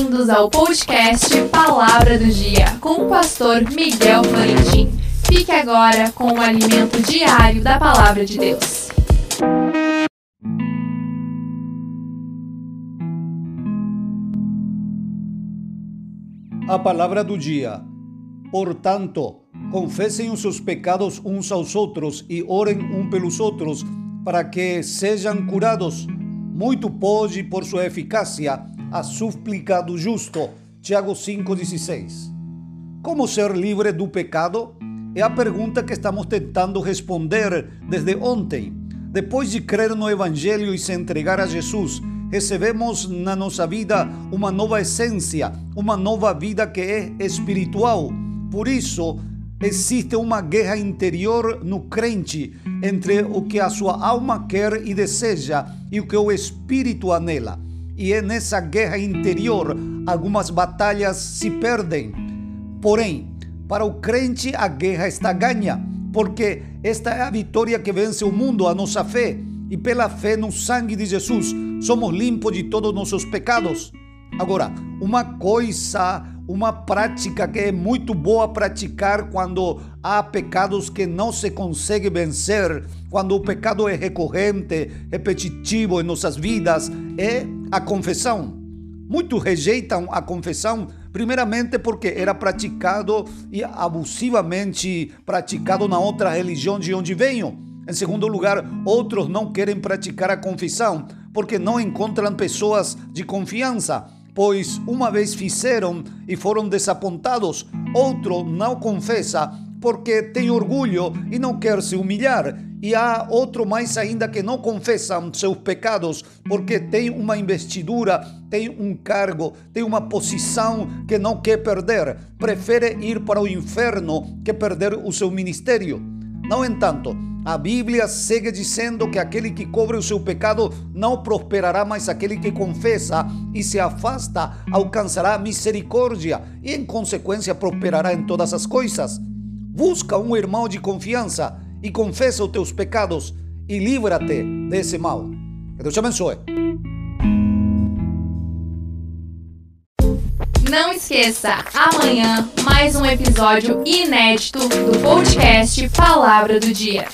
Bem-vindos ao podcast Palavra do Dia com o pastor Miguel Florentin. Fique agora com o alimento diário da Palavra de Deus. A palavra do dia. Portanto, confessem os seus pecados uns aos outros e orem um pelos outros para que sejam curados. Muito pode, por sua eficácia, a súplica do justo. Tiago 5,16. Como ser livre do pecado? É a pergunta que estamos tentando responder desde ontem. Depois de crer no Evangelho e se entregar a Jesus, recebemos na nossa vida uma nova essência, uma nova vida que é espiritual. Por isso, existe uma guerra interior no crente entre o que a sua alma quer e deseja e o que o espírito anela. E é nessa guerra interior algumas batalhas se perdem. Porém, para o crente a guerra está ganha, porque esta é a vitória que vence o mundo, a nossa fé. E pela fé no sangue de Jesus, somos limpos de todos os nossos pecados. Agora, uma coisa uma prática que é muito boa praticar quando há pecados que não se consegue vencer, quando o pecado é recorrente, repetitivo em nossas vidas, é a confissão. Muitos rejeitam a confissão, primeiramente porque era praticado e abusivamente praticado na outra religião de onde venho. Em segundo lugar, outros não querem praticar a confissão porque não encontram pessoas de confiança pois uma vez fizeram e foram desapontados, outro não confessa porque tem orgulho e não quer se humilhar. E há outro mais ainda que não confessa seus pecados porque tem uma investidura, tem um cargo, tem uma posição que não quer perder. Prefere ir para o inferno que perder o seu ministério. No entanto, a Bíblia segue dizendo que aquele que cobre o seu pecado não prosperará, mas aquele que confessa e se afasta alcançará misericórdia e, em consequência, prosperará em todas as coisas. Busca um irmão de confiança e confessa os teus pecados e livra-te desse mal. Que Deus te abençoe. Não esqueça, amanhã mais um episódio inédito do podcast Palavra do Dia.